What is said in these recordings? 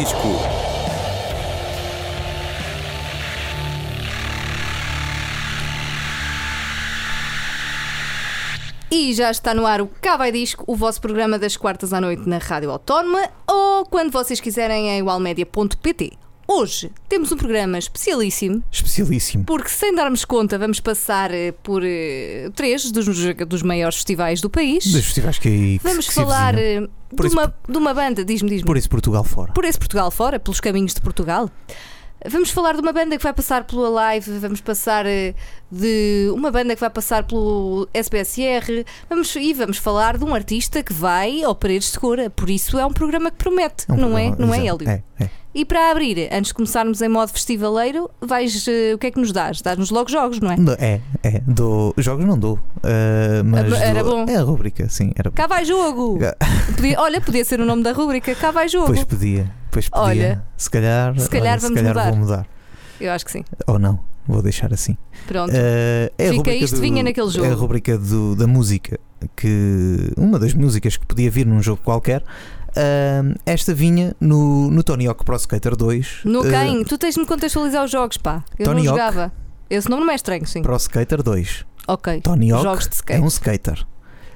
Disco. E já está no ar o Cá Vai Disco, o vosso programa das quartas à noite na Rádio Autónoma ou quando vocês quiserem em igualmedia.pt. Hoje temos um programa especialíssimo, Especialíssimo. porque sem darmos conta vamos passar eh, por eh, três dos, dos maiores festivais do país. Dos festivais que, que Vamos que se falar eh, Por de, isso- uma, de uma banda, diz-me, diz-me. Por isso Portugal fora. por esse Portugal fora, pelos caminhos de Portugal. Vamos falar de uma banda que vai passar pela live, vamos passar eh, de uma banda que vai passar pelo SBSR, vamos, e vamos falar de um artista que vai ao Paredes de Cora. Por isso é um programa que promete, um não é? Não é, exato. Hélio? É, é. E para abrir, antes de começarmos em modo festivaleiro, vais, eh, o que é que nos dás? Dás-nos logo jogos, não é? Não, É, é. Dou, jogos não dou. ah, mas Era dou- bom. É a rubrica, sim. Era Cá vai jogo! Podia- olha, podia ser o nome da rúbrica, cá vai jogo. Pois podia. Pois podia. Olha, se calhar, se calhar olha, vamos se calhar mudar. vou mudar. Eu acho que sim. Ou não. Vou deixar assim. Pronto. Ah, é Fica rubrica isto, do- vinha naquele jogo. É a rubrica do- da música. Que uma das músicas que podia vir num jogo qualquer. Ah, esta vinha no, no Tony Hawk Pro Skater 2. No ah, quem? Tu tens de me contextualizar os jogos, pá. Eu Tony não Hawk. jogava. Esse nome não é estranho, sim. Pro Skater 2. Ok. Tony Hawk Jogos de é skate. um skater.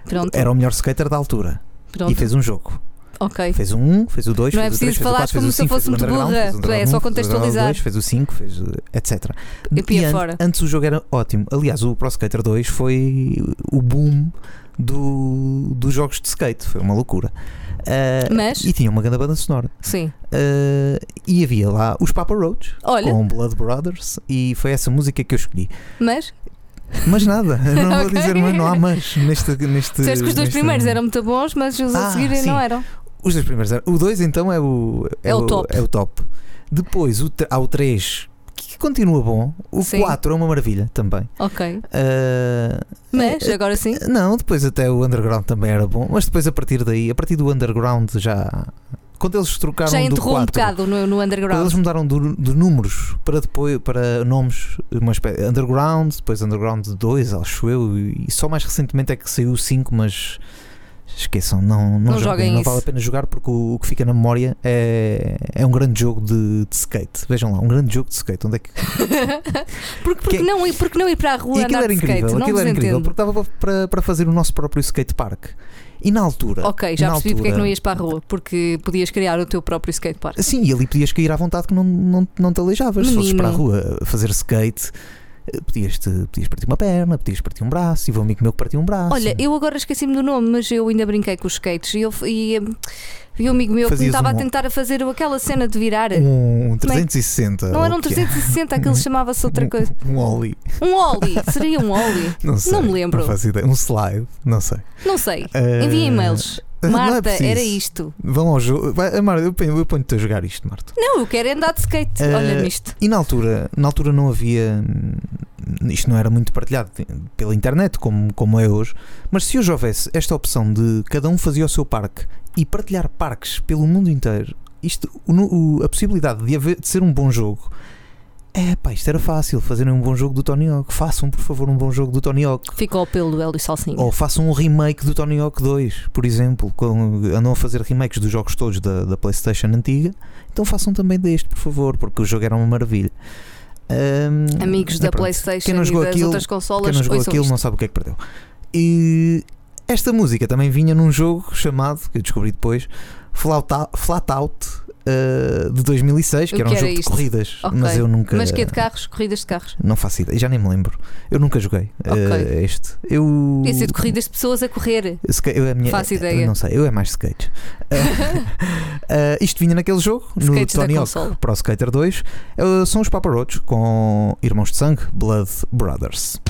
Pronto. Era o melhor skater da altura. Pronto. E fez um jogo. Ok. Fez o 1, fez o 2, Não é fez o 3, preciso fez o falares 4, fez como o se eu 5, fosse fez o muito Underground, burra. fez o é só 1, fez o contextualizar. Underground 2, fez o 5, fez o- etc. Eu E an- fora. Antes o jogo era ótimo. Aliás, o Pro Skater 2 foi o boom do, dos jogos de skate. Foi uma loucura. Ah, Mas? E tinha uma grande banda sonora. Sim. Ah, e havia lá os Papa Roach Olha, com Blood Brothers e foi essa música que eu escolhi. mas Mas nada, não vou Ok. dizer, mas não há mas neste. neste que os dois neste- primeiros eram muito bons, mas os a Ah, seguir sim. não eram. Os dois primeiros eram. O 2 então é o. É o top. É o top. Depois o, há o 3 que continua bom. O Sim. 4 é uma maravilha também. Ok. Ah, Mas, eh, agora sim. Não, depois até o Underground também era bom. Mas depois a partir daí, a partir do Underground já. Quando eles trocaram Já do enterrou um 4, bocado no, no Quando underground. eles mudaram do- de números para depois para nomes, uma espécie, Underground, depois Underground 2, acho eu, e só mais recentemente é que saiu o 5, mas esqueçam, não, não, Não joguem, não isso. vale a pena jogar porque o, o que fica na memória é, é um grande jogo de, de skate. Vejam lá, um grande jogo de skate. Onde é que... porque, porque, que- não, ir- porque não ir para a rua E andar era skate? incrível, não aquilo era incrível, entendo. porque dava para, para fazer o nosso próprio skate park. E na altura, Ok, já percebi porque é que altura- não ias para a rua. Porque podias criar o teu próprio skatepark. Sim, e ali podias cair à vontade que não, não, não te aleijavas. Se fosses Menino. para a rua fazer skate, eh, podias, -te, podias partir uma perna, podias partir um braço. E um amigo meu que partiu um braço. Olha, eu agora esqueci-me do nome, mas eu ainda brinquei com os skates. E, eu, e, hum, e um amigo meu que me estava a um- tentar a fazer aquela cena de virar. Um Como é que- 360. Não era um ou o quê? 360, aquele chamava-se outra coisa. Um, ollie. Um Ollie, seria um Ollie? Não sei. Não me lembro. Não faço ideia. Um slide. Não sei. Não sei. Eh, Envia e-mails. é Marta, preciso. era isto. Vão ao jogo. Vai, Marta, eu ponho- ponho-te a jogar isto, Marta. Não, eu quero é andar de skate. Eh, Olha nisto. E na altura, na altura não havia. Isto não era muito partilhado pela internet como, como é hoje, mas se hoje houvesse esta opção de cada um fazia o seu parque e partilhar parques pelo mundo inteiro, isto, o o- a possibilidade de, haver, de ser um bom jogo. É pá, isto era fácil, fazerem um bom jogo do Tony Hawk. Façam, por favor, um bom jogo do Tony Hawk. Ficou ao pelo do Hélio Salsinha. Ou façam um remake do Tony Hawk 2, por exemplo. Quando andam a fazer remakes dos jogos todos da, da PlayStation antiga. Então façam também deste, por favor, porque o jogo era uma maravilha. Ahm, Amigos da pronto. PlayStation Quem não e das aquilo- outras Quem consolas, não jogou aquilo isto. não sabe o que é que perdeu. E esta música também vinha num jogo chamado, que eu descobri depois, Flat Out, Flat Out uh, de 2006, que O era um que era jogo de isto? corridas. Ok. Mas eu nunca. Mas que é de carros? Corridas de carros. Não faço ideia, já nem me lembro. Eu nunca joguei Ok. uh, este. Eu. Podia ser de corridas de pessoas a correr. Ska- Eu, a minha, Faço ideia. Não sei, eu é mais skate. Uh, isto vinha naquele jogo, no Skates da Tony. Hawk Pro Skater 2. Uh, são os Papa Roach com Irmãos de Sangue, Blood Brothers.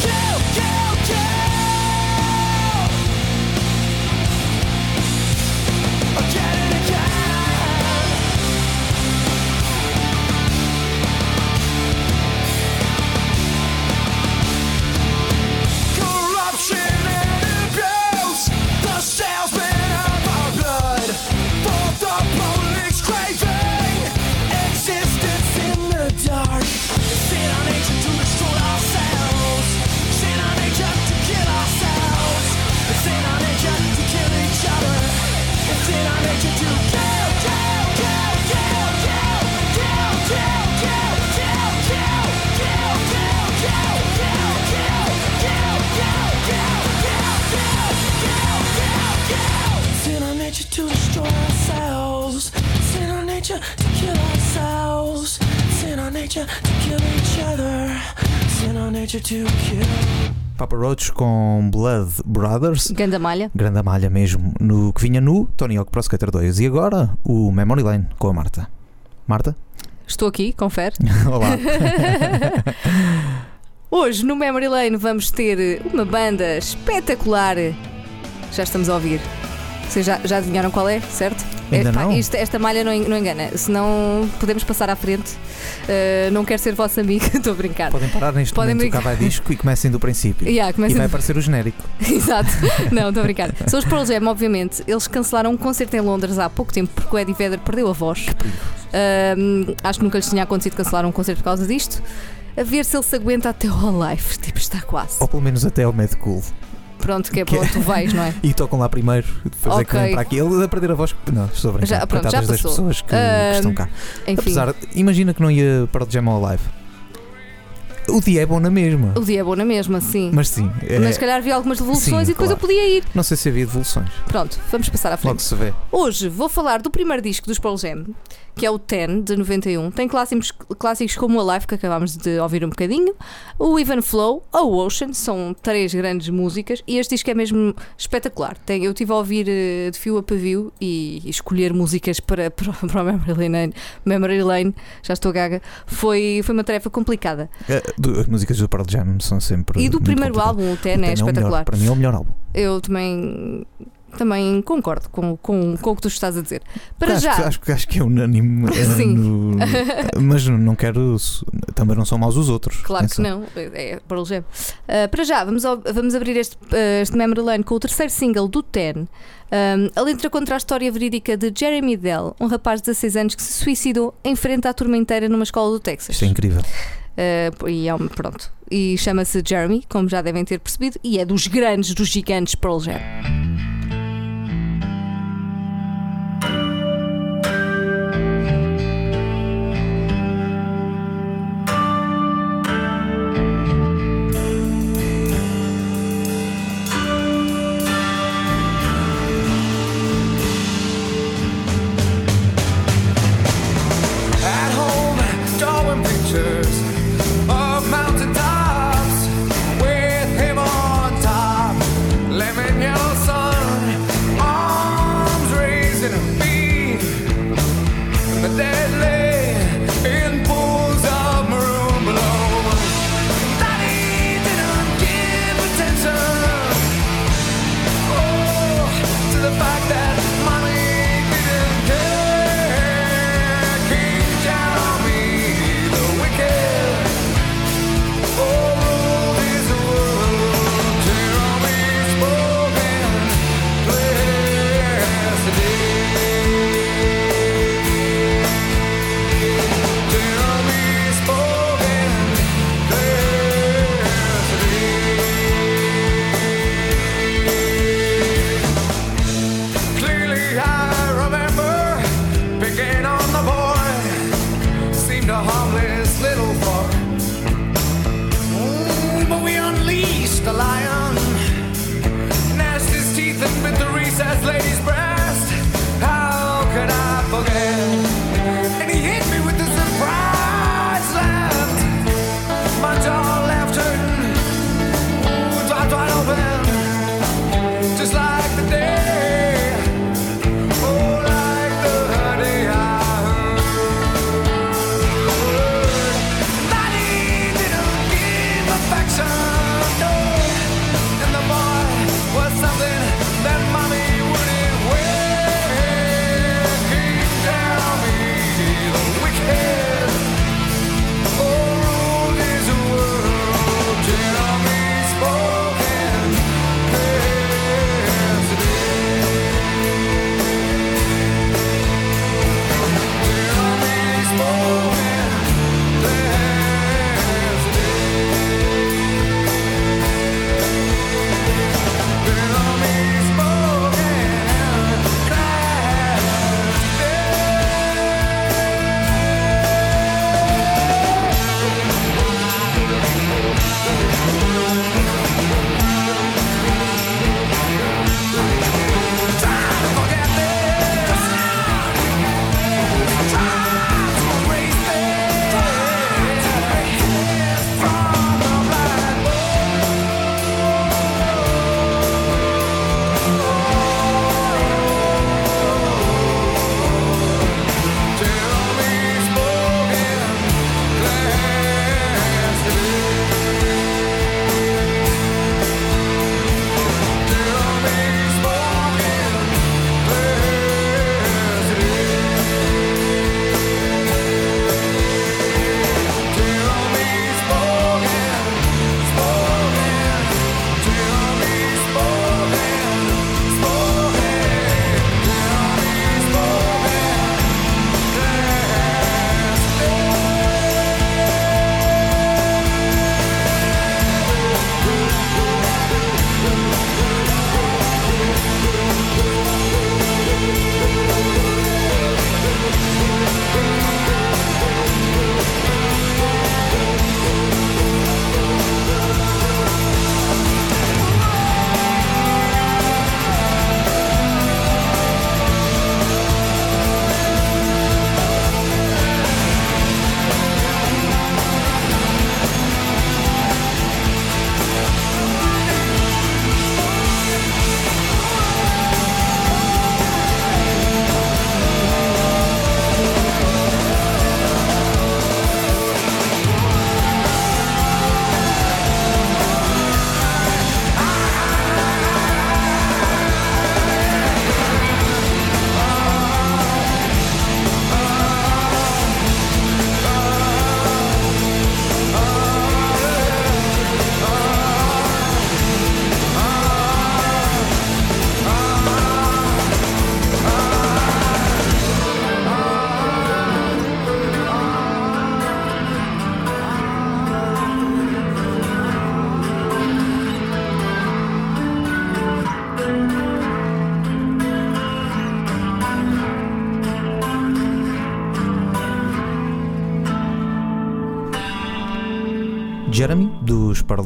Kill. Com Blood Brothers. Ganda malha. Grande malha mesmo. No que vinha no Tony Hawk Pro Skater 2. E agora o Memory Lane com a Marta. Marta? Estou aqui, confere. Olá. Hoje no Memory Lane vamos ter uma banda espetacular. Já estamos a ouvir. Vocês já, já adivinharam qual é, certo? Ainda É, pá, não. isto- esta malha não, não engana. Senão podemos passar à frente. Uh, não quero ser vossa amiga, estou a brincar. Podem parar neste Podem momento brincar. cava disco e comecem do princípio. Yeah, E começa vai aparecer o genérico. Exato. Não, estou a brincar. São os Pearl Jam, obviamente. Eles cancelaram um concerto em Londres há pouco tempo porque o Eddie Vedder perdeu a voz. Ahm, acho que nunca lhes tinha acontecido cancelar um concerto por causa disto. A ver se ele se aguenta até ao live. Tipo, está quase. Ou pelo menos até ao Mad Cool. Pronto, que é para onde tu vais, não é? E tocam lá primeiro, depois é que vem para aqui. Ele a perder a voz. Não, estou a brincar. Já- pronto, já Coitadas das pessoas que, que estão cá. Enfim, Apesar, imagina que não ia para o Jam live. O dia é bom na mesma. o dia é bom na mesma, sim. Mas sim, é- Mas se calhar havia algumas devoluções Sim, e depois claro. eu podia ir. não sei se havia devoluções. Pronto, vamos passar à Logo frente. se vê. Hoje vou falar do primeiro disco dos Pearl Jam, que é o Ten, de 91. Tem clássicos, clássicos como a Life, que acabámos de ouvir um bocadinho, o Even Flow, a Ocean, são três grandes músicas, e este disco é mesmo espetacular. Tem, eu estive a ouvir eh, de fio a pavio e, e escolher músicas para, para, para o Memory Lane, Memory Lane, já estou gaga, foi, foi uma tarefa complicada. Eh, do- As músicas do Pearl Jam são sempre. E do primeiro álbum, o Ten, O é Ten o melhor. espetacular. Para mim é o melhor álbum. Eu também. Também concordo com, com, com o que tu estás a dizer. Para acho, já, acho, que- acho que é unânime. eh, Sim. no- mas não quero. Também não são maus os outros. Claro que não, é Pearl Jam. Uh, para já, vamos, ao- vamos abrir este, uh, este Memory Lane com o terceiro single do Ten. Um, a letra contra a história verídica de Jeremy Dell, um rapaz de 16 anos que se suicidou em frente à turma inteira numa escola do Texas. Isto é incrível. Uh, e é um, pronto. E chama-se Jeremy, como já devem ter percebido, e é dos grandes, dos gigantes Pearl Jam.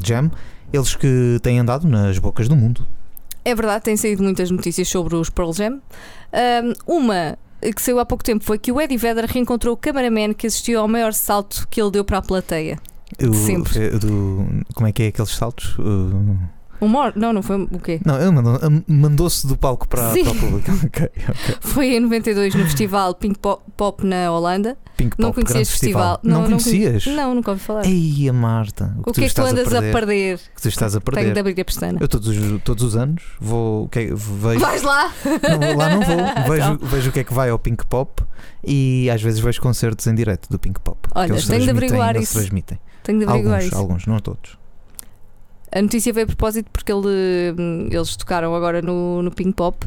Jam, eles que têm andado nas bocas do mundo. É verdade, têm saído muitas notícias sobre os Pearl Jam. Ahm, uma que saiu há pouco tempo foi que o Eddie Vedder reencontrou o cameraman que assistiu ao maior salto que ele deu para a plateia. O- Sempre. eh, do- como é que é aqueles saltos? Uh, O mor... Não, não foi o quê? não, ele mandou- mandou-se do palco para, Sim. para o público. Ok, ok. Foi em 92 no festival Pink Pop, Pop na Holanda. Pink Não Pop, conhecia grande este festival. Não, Não, não conhecias? Não, nunca ouvi falar. Ei, a Marta, o que, o que é que tu estás andas a perder? O que tu estás a Tenho perder? de abrir a pestana. Eu todos os, todos os anos vou. que- vejo, Vais lá! não, vou- lá não vou. Vejo, Então. vejo o que é que vai ao Pink Pop e às vezes vejo concertos em direto do Pink Pop. que Olha, eles tenho de transmitem, averiguar eles isso. transmitem. Tenho de averiguar Alguns, isso. alguns, não todos. A notícia veio a propósito porque ele, eles tocaram agora no, no Pink Pop.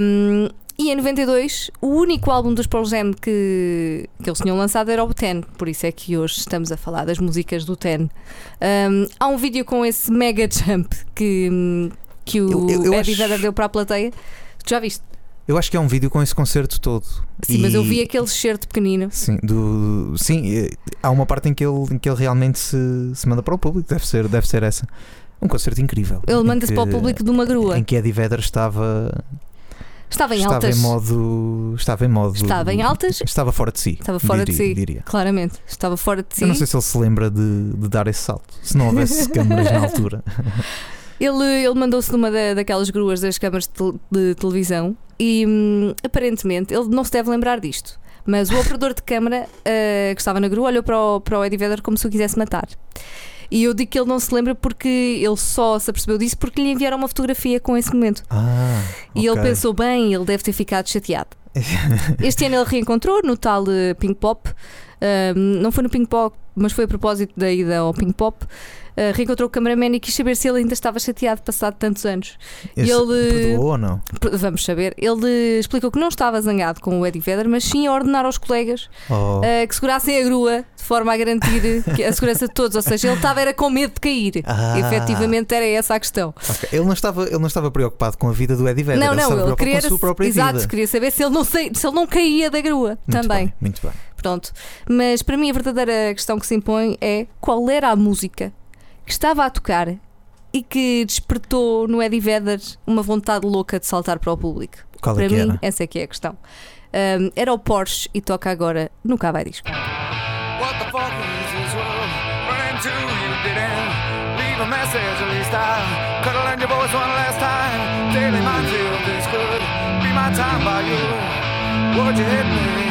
Um, e em 92, o único álbum dos Pearl Jam que, que eles tinham lançado era o Ten, por isso é que hoje estamos a falar das músicas do Ten. Um, há um vídeo com esse mega jump que, que o Eu- eu- eu Eddie acho- Vedder deu para a plateia. Tu já viste? Eu acho que é um vídeo com esse concerto todo. Sim, mas E- eu vi aquele certo pequenino. Sim, do, sim, há uma parte em que ele, em que ele realmente se, se manda para o público, deve ser, deve ser essa. Um concerto incrível. Ele manda-se para o público de uma grua. Em que Eddie Vedder estava, Estava em estava altas. em modo. Estava em modo. Estava em altas. Estava fora de si. Estava fora de diria, si. Diria. Claramente. Estava fora de si. Eu não sei se ele se lembra de, de dar esse salto. Se não houvesse câmaras na altura. Ele, ele mandou-se numa da- daquelas gruas das câmaras de, de televisão e hum, aparentemente ele não se deve lembrar disto. Mas o operador de câmara ah, que estava na grua olhou para o, para o Eddie Vedder como se o quisesse matar. E eu digo que ele não se lembra porque ele só se apercebeu disso porque lhe enviaram uma fotografia com esse momento. Ah, E ele ok. pensou, bem, ele deve ter ficado chateado. Este ano ele reencontrou no tal eh, Pink Pop. Ahm, não foi no Pink Pop, mas foi a propósito da ida ao Pink Pop. Ah, reencontrou o cameraman e quis saber se ele ainda estava chateado passado tantos anos. Esse ele- Perdoou ou não? Vamos saber. Ele explicou que não estava zangado com o Eddie Vedder, mas sim a ordenar aos colegas Oh, ah, que segurassem a grua de forma a garantir a segurança de todos. Ou seja, ele estava era com medo de cair. Ah. Efetivamente era essa a questão. ok. ele, não estava, ele não estava preocupado com a vida do Eddie Vedder. não, ele não, ele preocupado queria, com a sua própria exato, vida. queria saber se ele, não, sei- se ele não caía da grua Muito também. bem, muito bem. Pronto. Mas para mim a verdadeira questão que se impõe é qual era a música que estava a tocar e que despertou no Eddie Vedder uma vontade louca de saltar para o público. Qual para é que mim, era? essa é que é a questão. Um, era o Porsche e toca agora no Cavai Disco. What the fuck is this world? Run into you didn't leave a message at least I could have learned your voice one last time. Daily mind feel this could be my time by you. Would you hit me?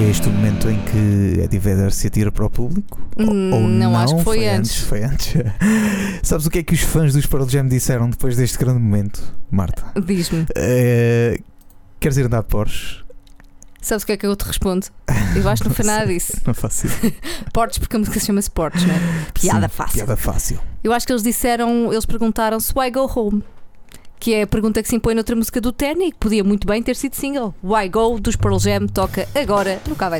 É este o momento em que Eddie Vedder se atira para o público? Hum, ou não, acho que foi antes. Foi antes. Sabes o que é que os fãs dos Pearl Jam disseram depois deste grande momento, Marta? Diz-me, Eh, queres ir andar de Porsche? sabes o que é que eu te respondo? Eu acho que não foi nada disso. Não faço ideia. Portes, porque a música se chama Portes, não é? Piada Sim, fácil. Piada fácil. Eu acho que eles disseram, eles perguntaram se Why Go Home? Que é a pergunta que se impõe noutra música do Terny e que podia muito bem ter sido single. Why Go dos Pearl Jam toca agora no Cá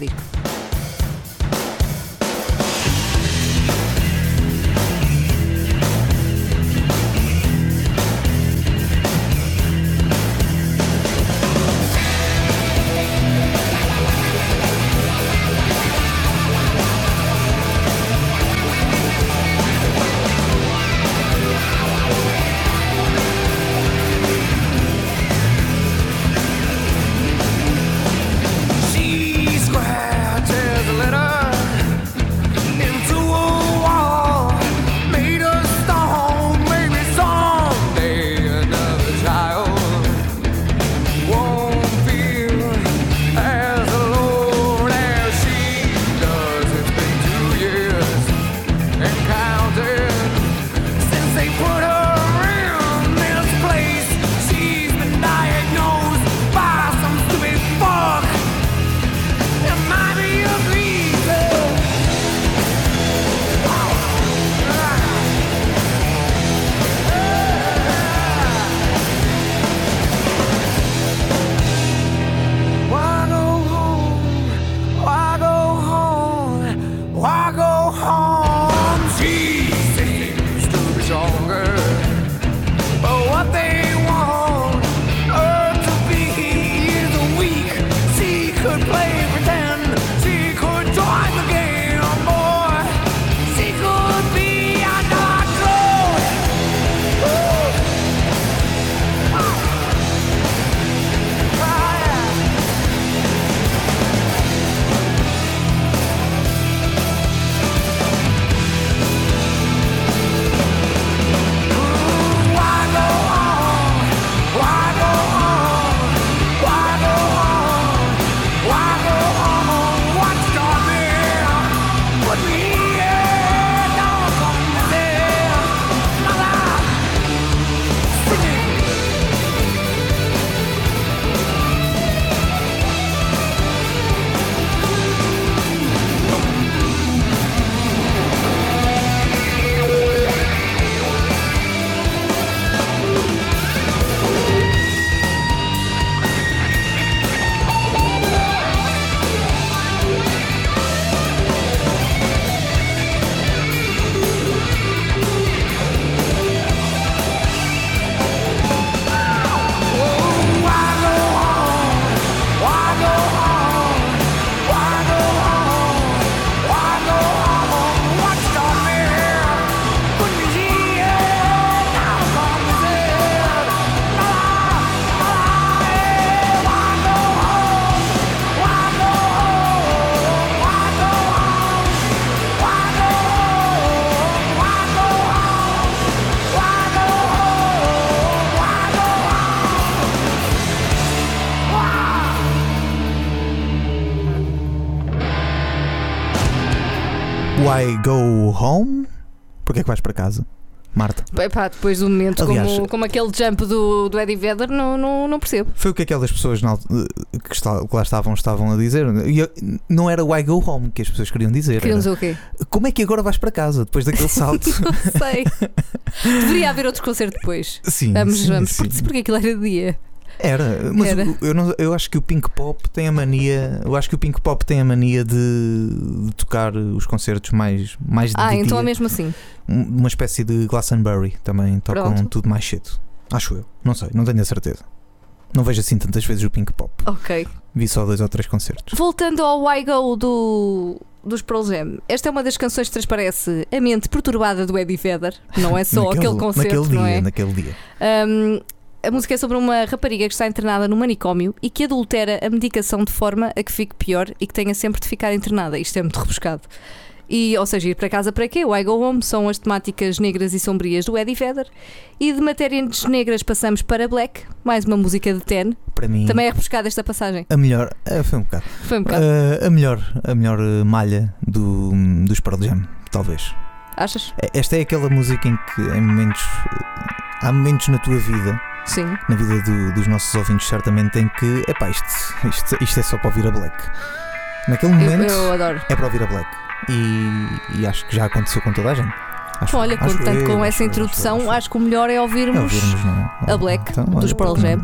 Why go home? Porquê é que vais para casa? Marta. Epá, depois do momento, Aliás- como, como aquele jump do, do Eddie Vedder, não, não, não percebo. Foi o que aquelas pessoas na que, está- que lá estavam estavam a dizer. E não era why go home que as pessoas queriam dizer. Queriam dizer o quê? Como é que agora vais para casa depois daquele salto? Não sei. Deveria haver outro concerto depois. sim, Vamos, sim, vamos. sim. Porque, porque aquilo era dia. Era, mas Era. Eu, não- eu acho que o Pink Pop tem a mania. Eu acho que o Pink Pop tem a mania de, de tocar os concertos mais, mais Ah, então é dia. mesmo assim. Um- Uma espécie de Glastonbury também tocam Pronto. tudo mais cedo. Acho eu. Não sei, não tenho a certeza. Não vejo assim tantas vezes o Pink Pop. Ok. Vi só dois ou três concertos. Voltando ao Why Go do, dos Pearl Jam, esta é uma das canções que transparece a mente perturbada do Eddie Vedder. Não é só Naquele- aquele concerto, naquele não dia, é? Naquele dia. Um, a música é sobre uma rapariga que está internada no manicômio e que adultera a medicação de forma a que fique pior e que tenha sempre de ficar internada. Isto é muito rebuscado. E, ou seja, ir para casa para quê? O I Go Home são as temáticas negras e sombrias do Eddie Vedder. E de matérias negras passamos para Black, mais uma música de Ten. Para mim, Também é repescada esta passagem. a melhor. eh, foi um bocado. Foi um bocado. Eh, a melhor, a melhor eh, malha do, dos Pearl Jam, talvez. Achas? Esta é aquela música em que em momentos. Há momentos na tua vida, Sim. na vida do- dos nossos ouvintes, certamente, em que, epá, isto, isto, isto é só para ouvir a Black. Naquele Eu, momento eu adoro. é para ouvir a Black. E, e acho que já aconteceu com toda a gente. Acho, Olha, acho contando eu, com essa eu, introdução, acho eu, acho que o melhor é É ouvirmos ouvirmos, não é? a Black Então, dos olha, Pearl? Jam.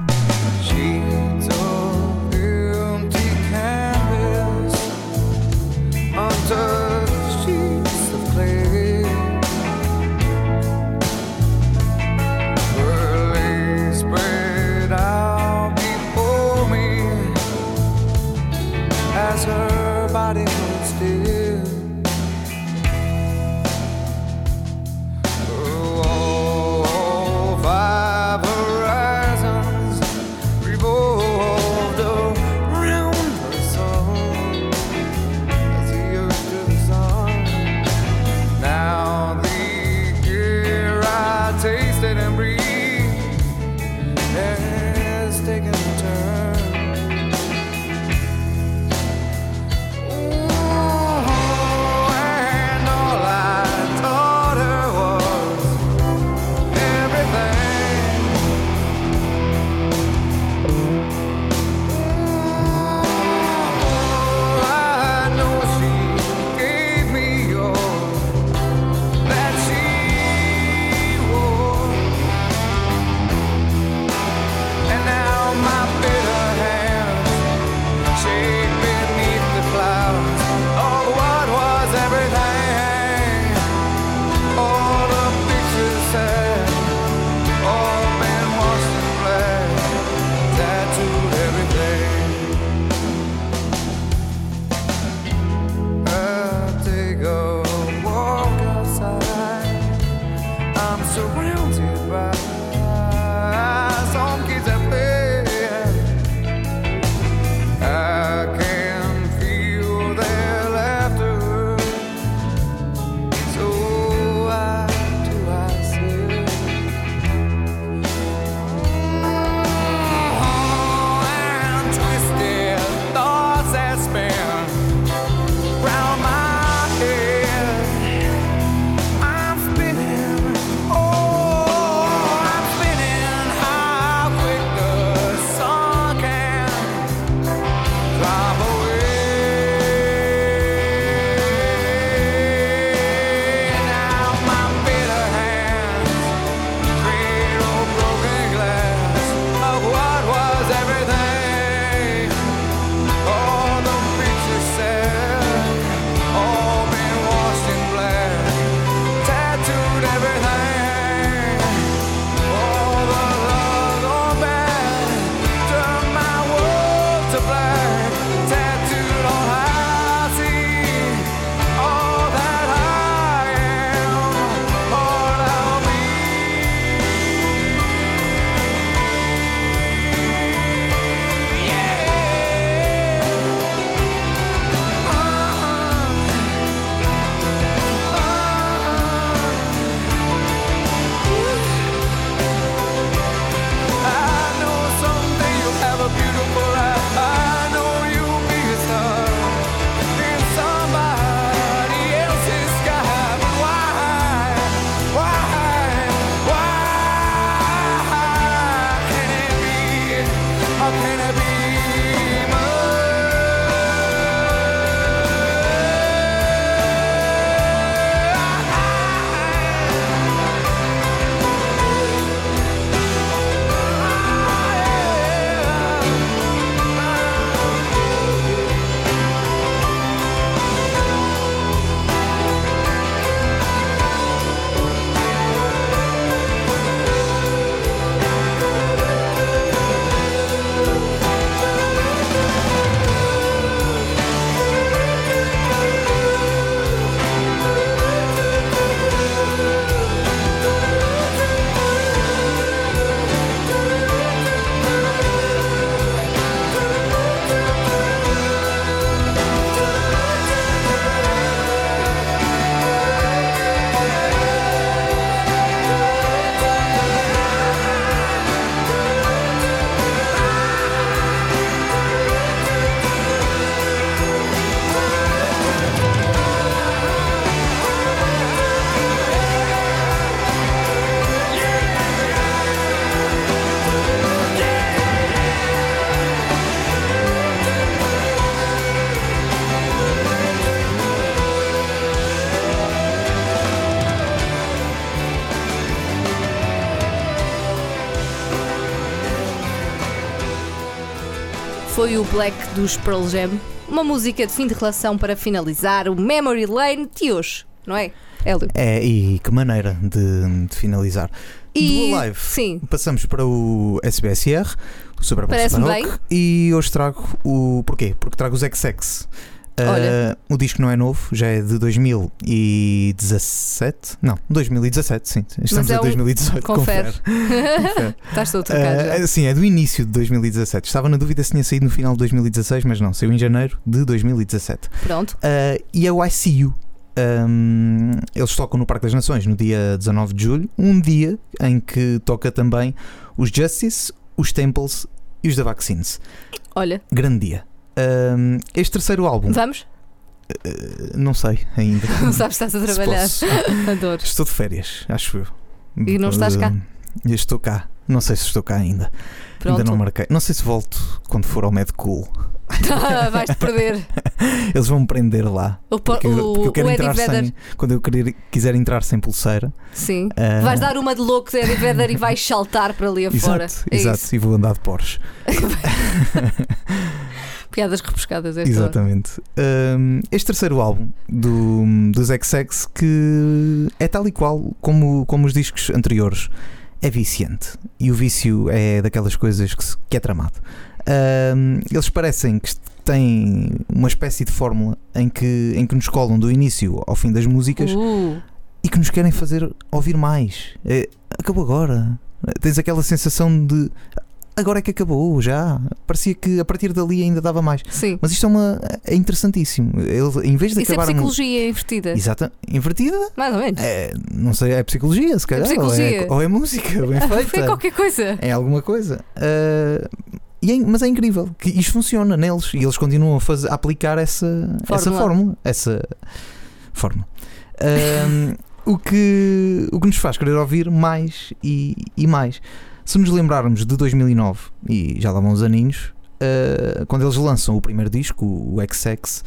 Foi o Black dos Pearl Jam, uma música de fim de relação para finalizar o Memory Lane de hoje, não é? Hélio. É, e que maneira de, de finalizar. E, Do Alive. Sim, Passamos para o SBSR, o Super Parece-me Rock, e hoje trago o. Porquê? Porque trago os XX. Uh, Olha. o disco não é novo, já é de 2017. Não, 2017, sim. Estamos é em um- 2018. confere. confere. estás todo trocado já. Uh, sim, é do início de 2017. Estava na dúvida se tinha saído no final de 2016, mas não, saiu em janeiro de 2017. Pronto. Uh, e é o ICU. Um, eles tocam no Parque das Nações no dia 19 de julho, um dia em que toca também os Justice, os Temples e os The Vaccines. Olha, Grande dia. Um, este terceiro álbum, vamos? uh, não sei ainda. Não sabes estás a trabalhar. Adoro. Estou de férias, acho eu. E não estás cá? Uh, Estou cá. Não sei se estou cá ainda. Pronto. Ainda não marquei. Não sei se volto quando for ao Med Cool. Vais-te perder. Eles vão me prender lá. O, po- Porque, eu- o, porque eu quero entrar Vedder. sem. Quando eu querer, quiser entrar sem pulseira. Sim. uh, Vais dar uma de louco de Eddie Vedder e vais saltar para ali afora. Exato, É exato. isso. E vou andar de Porsche. Piadas repescadas. Exatamente. Um, este terceiro álbum do, dos XX que é tal e qual como, como os discos anteriores. É viciante. E o vício é daquelas coisas que, se- que é tramado. Um, eles parecem que têm uma espécie de fórmula em que, em que nos colam do início ao fim das músicas Uh, e que nos querem fazer ouvir mais. É, acabou agora. Tens aquela sensação de agora é que acabou, já. Parecia que a partir dali ainda dava mais. sim. Mas isto é, uma, é interessantíssimo. Ele, em vez de Isso é acabar. mu- psicologia invertida. Exata, invertida, Mais ou menos. é, não sei, é psicologia, se calhar. psicologia. Ou, é, ou é música, bem feita. qualquer coisa. É alguma coisa. Ah, e é- mas é incrível que isto funciona neles e eles continuam a, fazer, a aplicar essa essa Fórmula. fórmula. Essa fórmula. Ahm, o, que, o que nos faz querer ouvir mais e, e mais. Se nos lembrarmos de 2009, e já lá vão uns aninhos, ah, quando eles lançam o primeiro disco, o XX,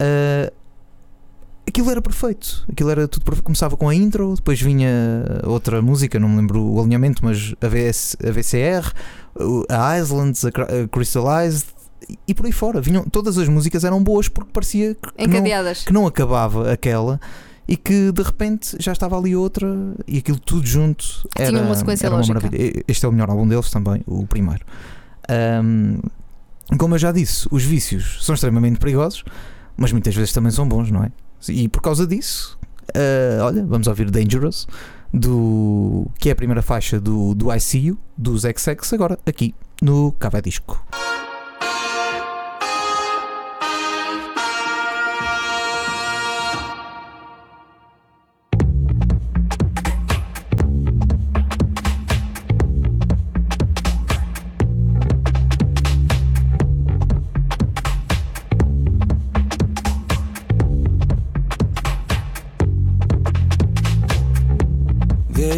ah, aquilo era perfeito. Aquilo era tudo perfeito. Começava com a intro, depois vinha outra música, não me lembro o alinhamento, mas a, VS, a VCR, a Islands, a, Crystallized e- por aí fora. Vinham, todas as músicas eram boas porque parecia que não, Encadeadas. que não acabava aquela e que de repente já estava ali outra e aquilo tudo junto tinha era, uma sequência era uma lógica. maravilha. Este é o melhor álbum deles também, o primeiro. Ahm, como eu já disse, os vícios são extremamente perigosos, mas muitas vezes também são bons, não é? E por causa disso, ah, olha, vamos ouvir Dangerous, do, que é a primeira faixa do, do ICU, dos XX, agora aqui no Cava Disco.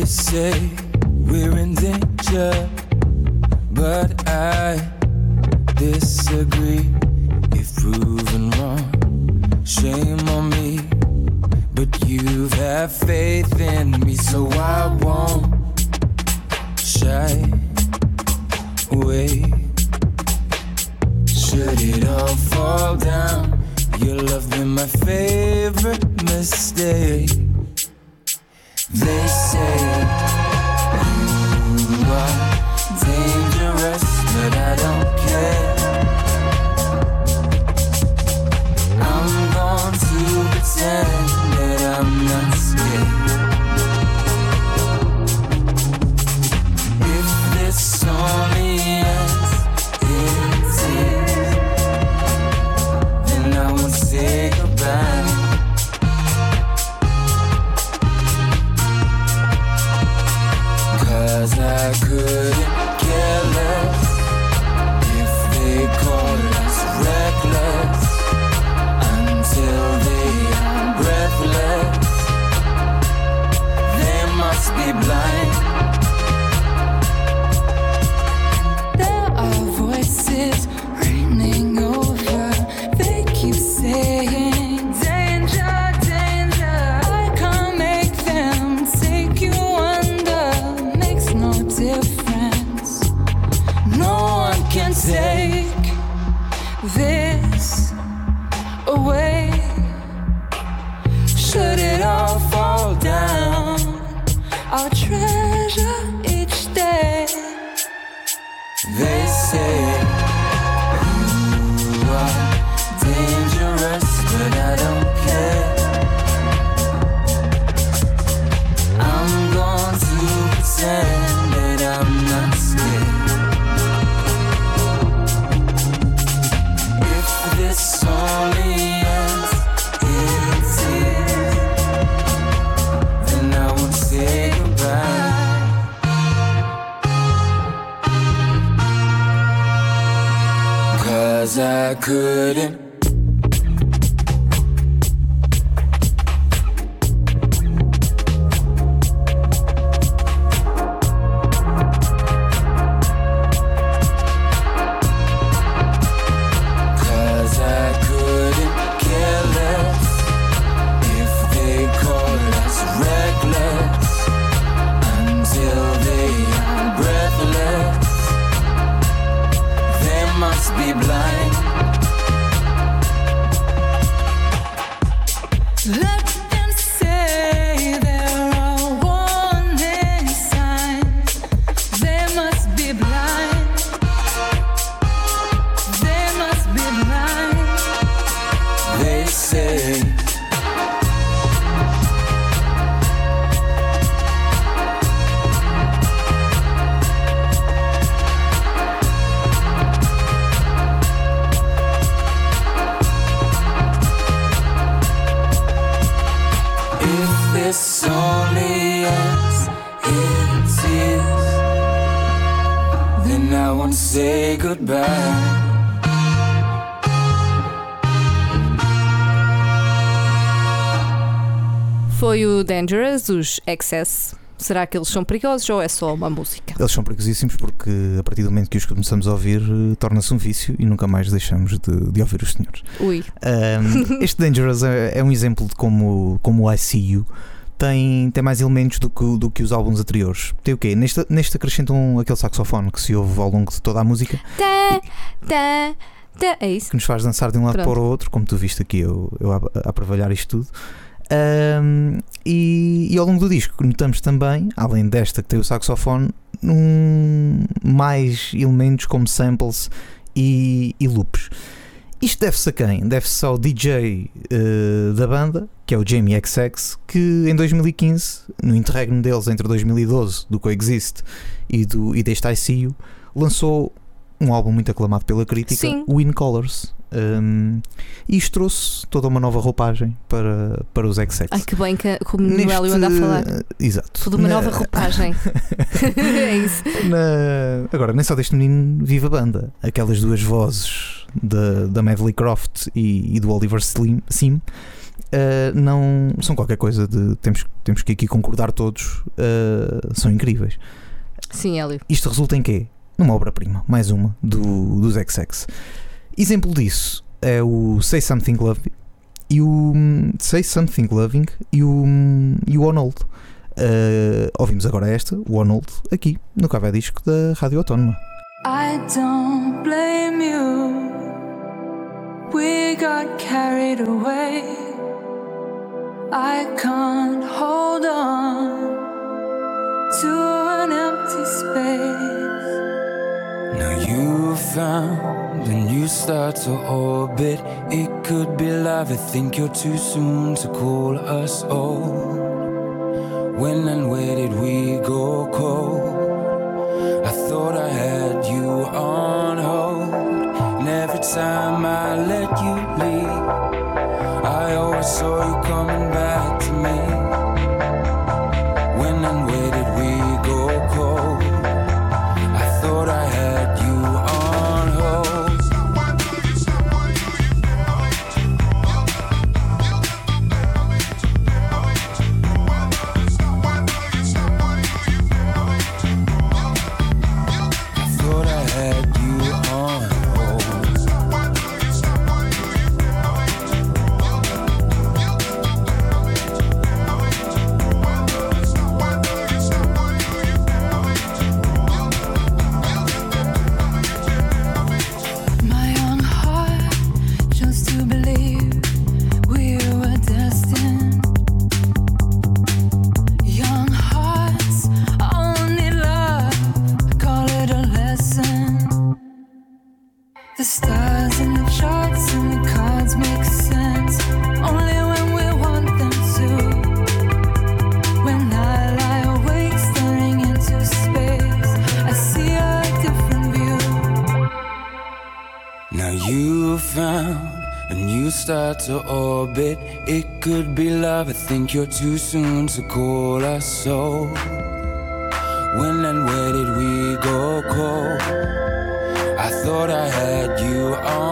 Say we're in danger, but I disagree. If proven wrong, shame on me. But you have had faith in me, so I won't shy away. Should it all fall down, your love been my favorite mistake. They say you are couldn't Dangerous, os Excess. Será que eles são perigosos ou é só uma música? Eles são perigosíssimos porque a partir do momento que os começamos a ouvir, eh, torna-se um vício e nunca mais deixamos de, de ouvir os senhores. Ui. Um, este Dangerous é, é um exemplo de como, como o I See You tem, tem mais elementos do que, do que os álbuns anteriores. Tem o quê? Neste, neste acrescentam aquele saxofone que se ouve ao longo de toda a música Tá, tá, tá. É isso? que nos faz dançar de um lado Pronto. para o outro, como tu viste aqui eu, eu a, a trabalhar isto tudo. Um, e, e ao longo do disco notamos também, além desta que tem o saxofone, um, mais elementos como samples e, e loops. Isto deve-se a quem? Deve-se ao DJ eh, da banda, que é o Jamie XX, que em 2015, no interregno deles entre 2012, do Coexist e, do, e deste I See You, lançou um álbum muito aclamado pela crítica, Sim. o In Colors. Um, e isto trouxe toda uma nova roupagem para, para os XX. Ai que bem que como o Noélio anda a falar. Exato. Toda uma Na- nova roupagem. é isso. na- Agora, nem só deste menino vive a banda. Aquelas duas vozes da, da Medley Croft e, e do Oliver Slim, Sim eh, não são qualquer coisa de. Temos, temos que aqui concordar todos. eh, são incríveis. Sim, Hélio. Isto resulta em quê? Numa obra-prima, mais uma, do, dos XX. Exemplo disso é o Say Something Loving e o Say Something Loving e o, e o On Hold. Eh, ouvimos agora esta, o On Hold, aqui no Café Disco da Rádio Autónoma. I don't blame you. We got carried away. I can't hold on to an empty space. You found a new star to orbit. It could be love. I think you're too soon to call us old. When and where did we go cold? I thought I had you on hold. And every time I let to orbit, it could be love. I think you're too soon to call us so. When and where did we go cold? I thought I had you on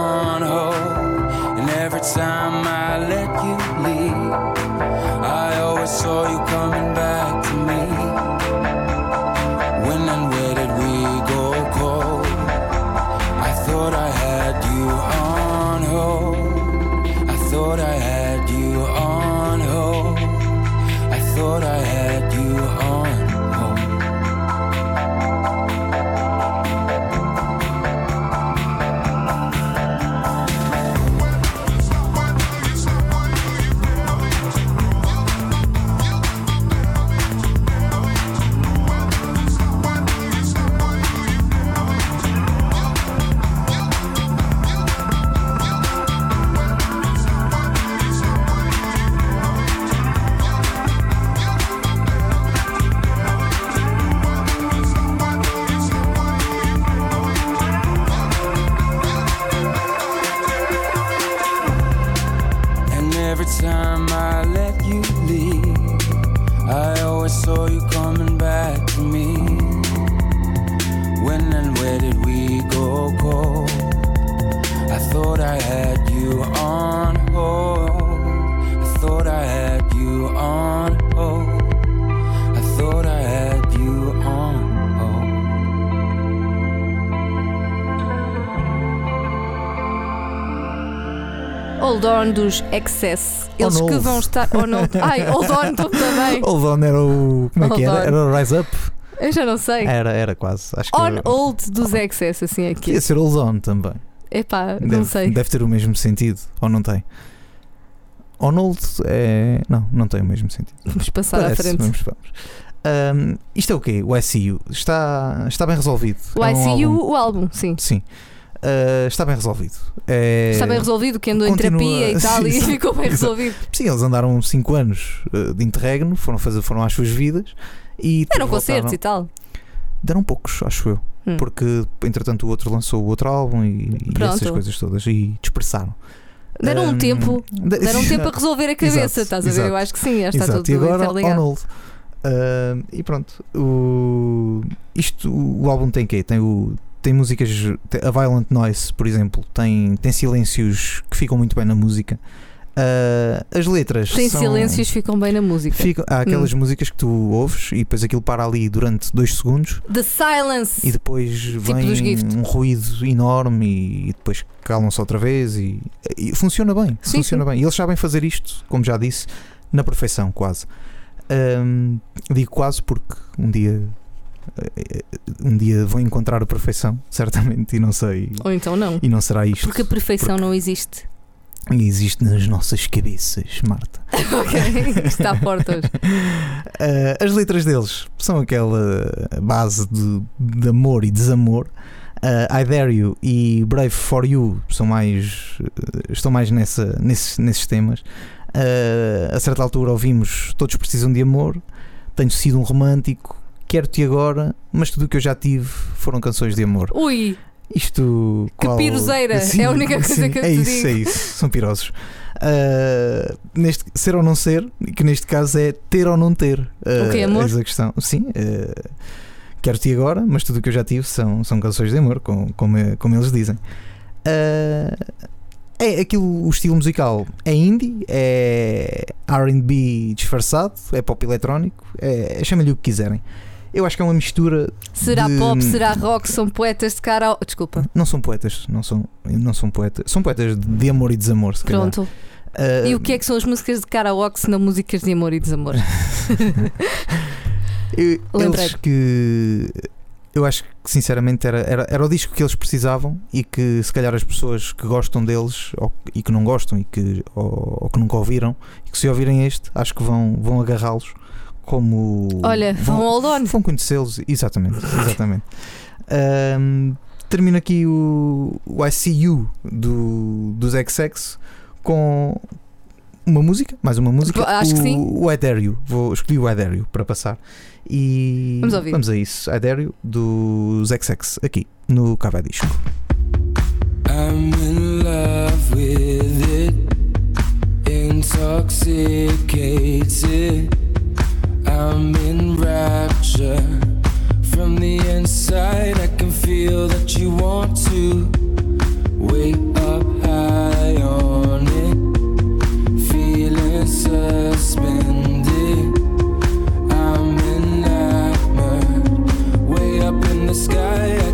dos Excess. Eles que vão estar. Oh, não. Ai, Hold On também. Hold on era o. Como é que era? on. Era o Rise Up? Eu já não sei. Era, era quase. Acho que On era- Hold dos Excess, assim aqui. Podia ser Hold On também. Epá, não Deve, sei. deve ter o mesmo sentido. Ou não tem? On Hold é. Não, não tem o mesmo sentido. Vamos passar à Parece, frente. Vamos, vamos. Ahm, isto é o quê? O SEU está, está bem resolvido. O É um ICU, álbum- o álbum, sim. Sim. Ah, está bem resolvido. É- Está bem resolvido, que andou em continua- terapia e tal, e Sim, ficou bem exato. resolvido. Sim, eles andaram 5 anos ah, de interregno, foram, fazer, foram às suas vidas e depois Eram concertos e tal. Deram poucos, acho eu. Hum. Porque entretanto o outro lançou o outro álbum e, e essas coisas todas e dispersaram. Deram um Ahm, tempo. de- Deram um tempo a resolver a cabeça, Exato, estás a ver? exato. Eu acho que sim, já está Exato, tudo e agora interligado. Ah, e pronto, o, isto, o álbum tem quê? Tem, o, tem músicas, a Violent Noise, por exemplo, tem, tem silêncios que ficam muito bem na música. Ah, as letras Tem são, silêncios, ficam bem na música. ficam, há aquelas músicas que tu ouves e depois aquilo para ali durante dois segundos The Silence. e depois Tipo vem um ruído enorme e depois calam-se outra vez e, e funciona bem, Sim, funciona bem. E eles sabem fazer isto, como já disse, na perfeição, quase. Ahm, digo quase porque um dia um dia vou encontrar a perfeição, certamente, e não sei, Ou então não. e não será isto. Porque a perfeição não existe. E existe nas nossas cabeças, Marta. ok? Está à porta hoje. Uh, as letras deles são aquela base de, de amor e desamor. Uh, I Dare You e Brave for You são mais, uh, estão mais nessa, nesses, nesses temas. Uh, a certa altura ouvimos Todos Precisam de Amor, Tenho Sido um Romântico, Quero-te Agora, mas tudo o que eu já tive foram canções de amor. Ui, Isto. Que piroseira, é a única coisa que eu é te isso, digo. É isso, são pirosos. Uh, neste, ser ou não ser, que neste caso é ter ou não ter. Uh, O quê, amor? eis a questão. Sim, uh, quero-te agora, mas tudo o que eu já tive são, são canções de amor, com, como, é- como eles dizem. Uh, é aquilo, o estilo musical é indie, é RB disfarçado, é pop eletrónico, é, chama-lhe o que quiserem. Eu acho que é uma mistura. será de- pop, será rock? São poetas de cara ao... Desculpa. Não são poetas, não são, não são poetas. São poetas de amor e desamor, se calhar. Pronto. Uh, E o que é que são as músicas de karaoke se não músicas de amor e desamor? eu, eles que. Eu acho que sinceramente era, era, era o disco que eles precisavam e que se calhar as pessoas que gostam deles ou, e que não gostam e que, ou, ou que nunca ouviram e que se ouvirem este, acho que vão, vão agarrá-los como. Olha, vão hold on. Vão conhecê-los, exatamente. exatamente. Termino aqui o, o ICU do, dos XX com uma música, mais uma música. Acho o, que sim. O I Dare You. Vou escolher o I Dare You para passar. E Vamos ouvir. Vamos a isso. I Dare You dos XX aqui no Cava Disco. I'm in love with it. intoxicated. I'm in rapture. From the inside, I can feel that you want to wake up high on it. Feeling suspended. I'm. Way up in the sky,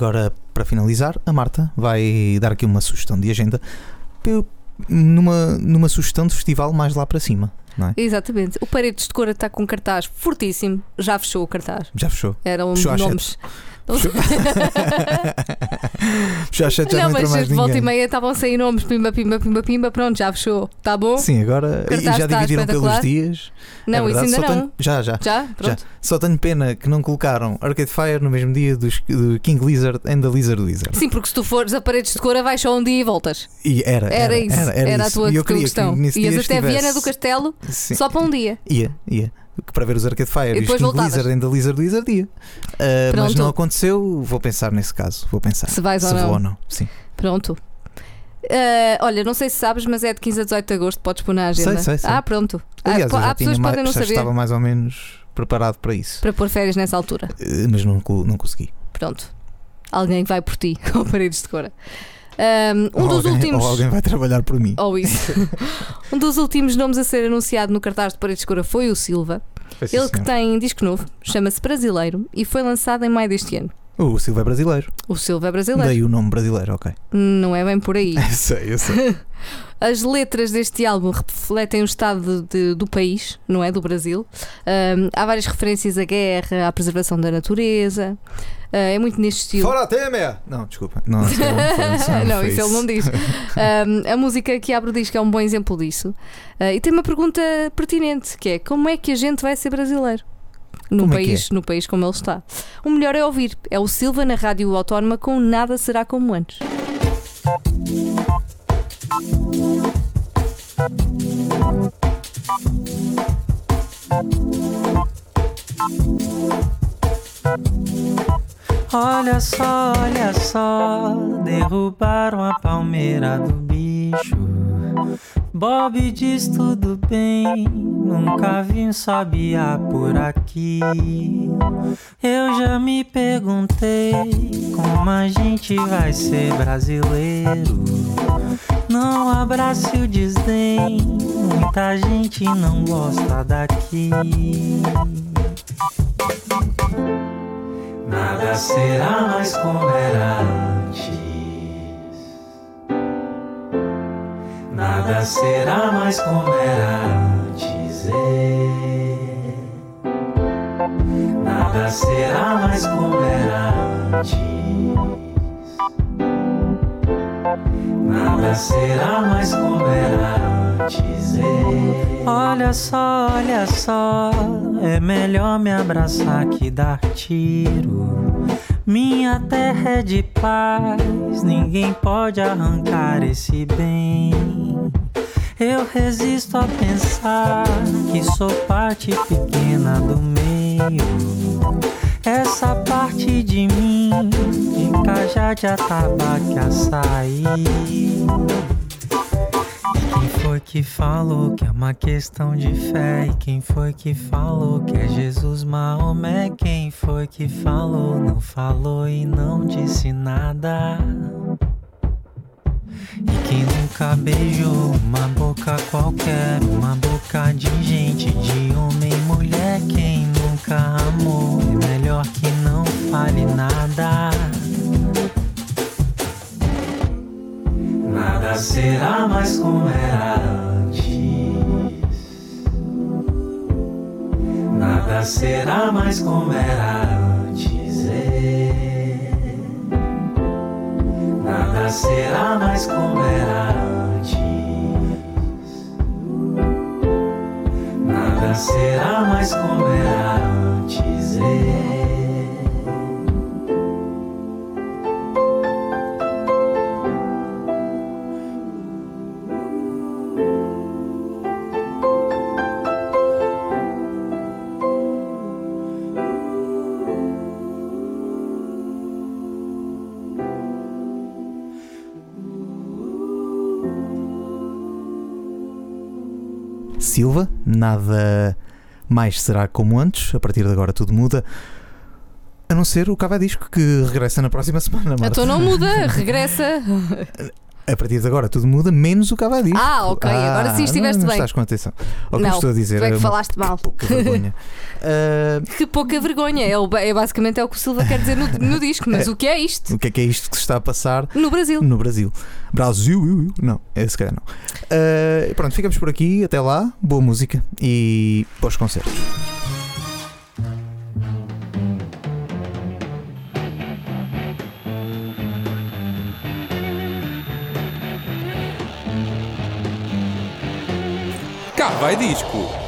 agora, para finalizar, a Marta vai dar aqui uma sugestão de agenda numa, numa sugestão de festival mais lá para cima, não é? Exatamente. O Paredes de Cora está com um cartaz fortíssimo. Já fechou o cartaz. Já fechou. Eram Fechou nomes. Já sete já não, não, entra mas mais de volta e meia estavam sem nomes. Pimba, pimba, pimba, pimba. Pronto, já fechou. Está bom? Sim, agora e já dividiram pelos dias. não, é isso ainda Só não. tenho- já, já. Já? Pronto. Só tenho pena que não colocaram Arcade Fire no mesmo dia dos, do King Lizard and the Lizard Wizard. Sim, porque se tu fores a Paredes de Cora, vais só um dia e voltas. E era, Era, isso. Era, era a isso. tua, e eu queria questão. que Ias até estivesse- Viana do Castelo Sim. só para um dia. Ia, ia. Para ver os Arcade Fire E e, os voltavas. Lizard Lizard Wizard ia. Uh, mas Pronto. não aconteceu, vou pensar nesse caso. Vou pensar. Se vais ou se não. vou ou não. Sim. Pronto. Ah, olha, não sei se sabes, mas é de 15 a 18 de agosto. Podes pôr na agenda. Sei, sei, sei. Ah, pronto. Ah, Aliás, já há pessoas que podem não saber estava mais ou menos preparado para isso. para pôr férias nessa altura. Uh, Mas não, não consegui. Pronto. Alguém vai por ti com paredes de cora. Um, um dos alguém, últimos. ou alguém vai trabalhar por mim. Ou isso. um dos últimos nomes a ser anunciado no cartaz de Paredes de Cora foi o Silva. Foi Ele que tem disco novo, chama-se Brasileiro e foi lançado em maio deste ano. O Silva é brasileiro. O Silva é brasileiro. Daí o nome brasileiro, ok. Não é bem por aí. Eu sei, eu sei. As letras deste álbum refletem o estado de- do país, não é? Do Brasil. Ahm, há várias referências à guerra, à preservação da natureza. Ah, é muito neste estilo. Fora Temer! Não, desculpa. Não, calhar não não, isso ele não diz. Ahm, a música que abre o disco é um bom exemplo disso. Ah, e tem uma pergunta pertinente, que é como é que a gente vai ser brasileiro? No Como é país, no país como ele está. O melhor é ouvir. É o Silva na Rádio Autónoma com Nada Será Como Antes. Olha só, olha só, derrubaram a palmeira do bicho. Bob diz tudo bem, nunca vi um sabiá por aqui. Eu já me perguntei como a gente vai ser brasileiro. Não abrace o desdém, muita gente não gosta daqui. Nada será mais como era antes. Nada será mais como era antes. é. Nada será mais como era antes. Nada será mais como era antes. É. Olha só, olha só, é melhor me abraçar que dar tiro. Minha terra é de paz, ninguém pode arrancar esse bem. Eu resisto a pensar que sou parte pequena do meio. Essa parte de mim, de cajá de atabaque açaí. Foi que falou que é uma questão de fé? E quem foi que falou que é Jesus Maomé? Quem foi que falou, não falou e não disse nada? E quem nunca beijou uma boca qualquer, uma boca de gente, de homem e mulher? Quem nunca amou, é melhor que não fale nada. Nada será mais como era antes. Nada será mais como era antes. é. Nada será mais como era antes. Nada será mais como era antes. é. Nada mais será como antes. A partir de agora tudo muda. A não ser o Cava Disco que regressa na próxima semana. Marta. Então não muda, regressa. A partir de agora tudo muda, menos o Cava Disco. Ah, ok, agora sim estiveste não, não bem. estás com atenção. Ao que Não, estou a dizer. tu é que uma falaste mal. Pouca vergonha. Ah, Que pouca vergonha. É, o- é basicamente é o que o Silva quer dizer no, no disco. Mas É. o que é isto? o que é que é isto que se está a passar No Brasil. no Brasil? Brasil, eu, eu. não, esse calhar não. Ah, e pronto, ficamos por aqui. Até lá, boa música e bons concertos. Cá vai disco.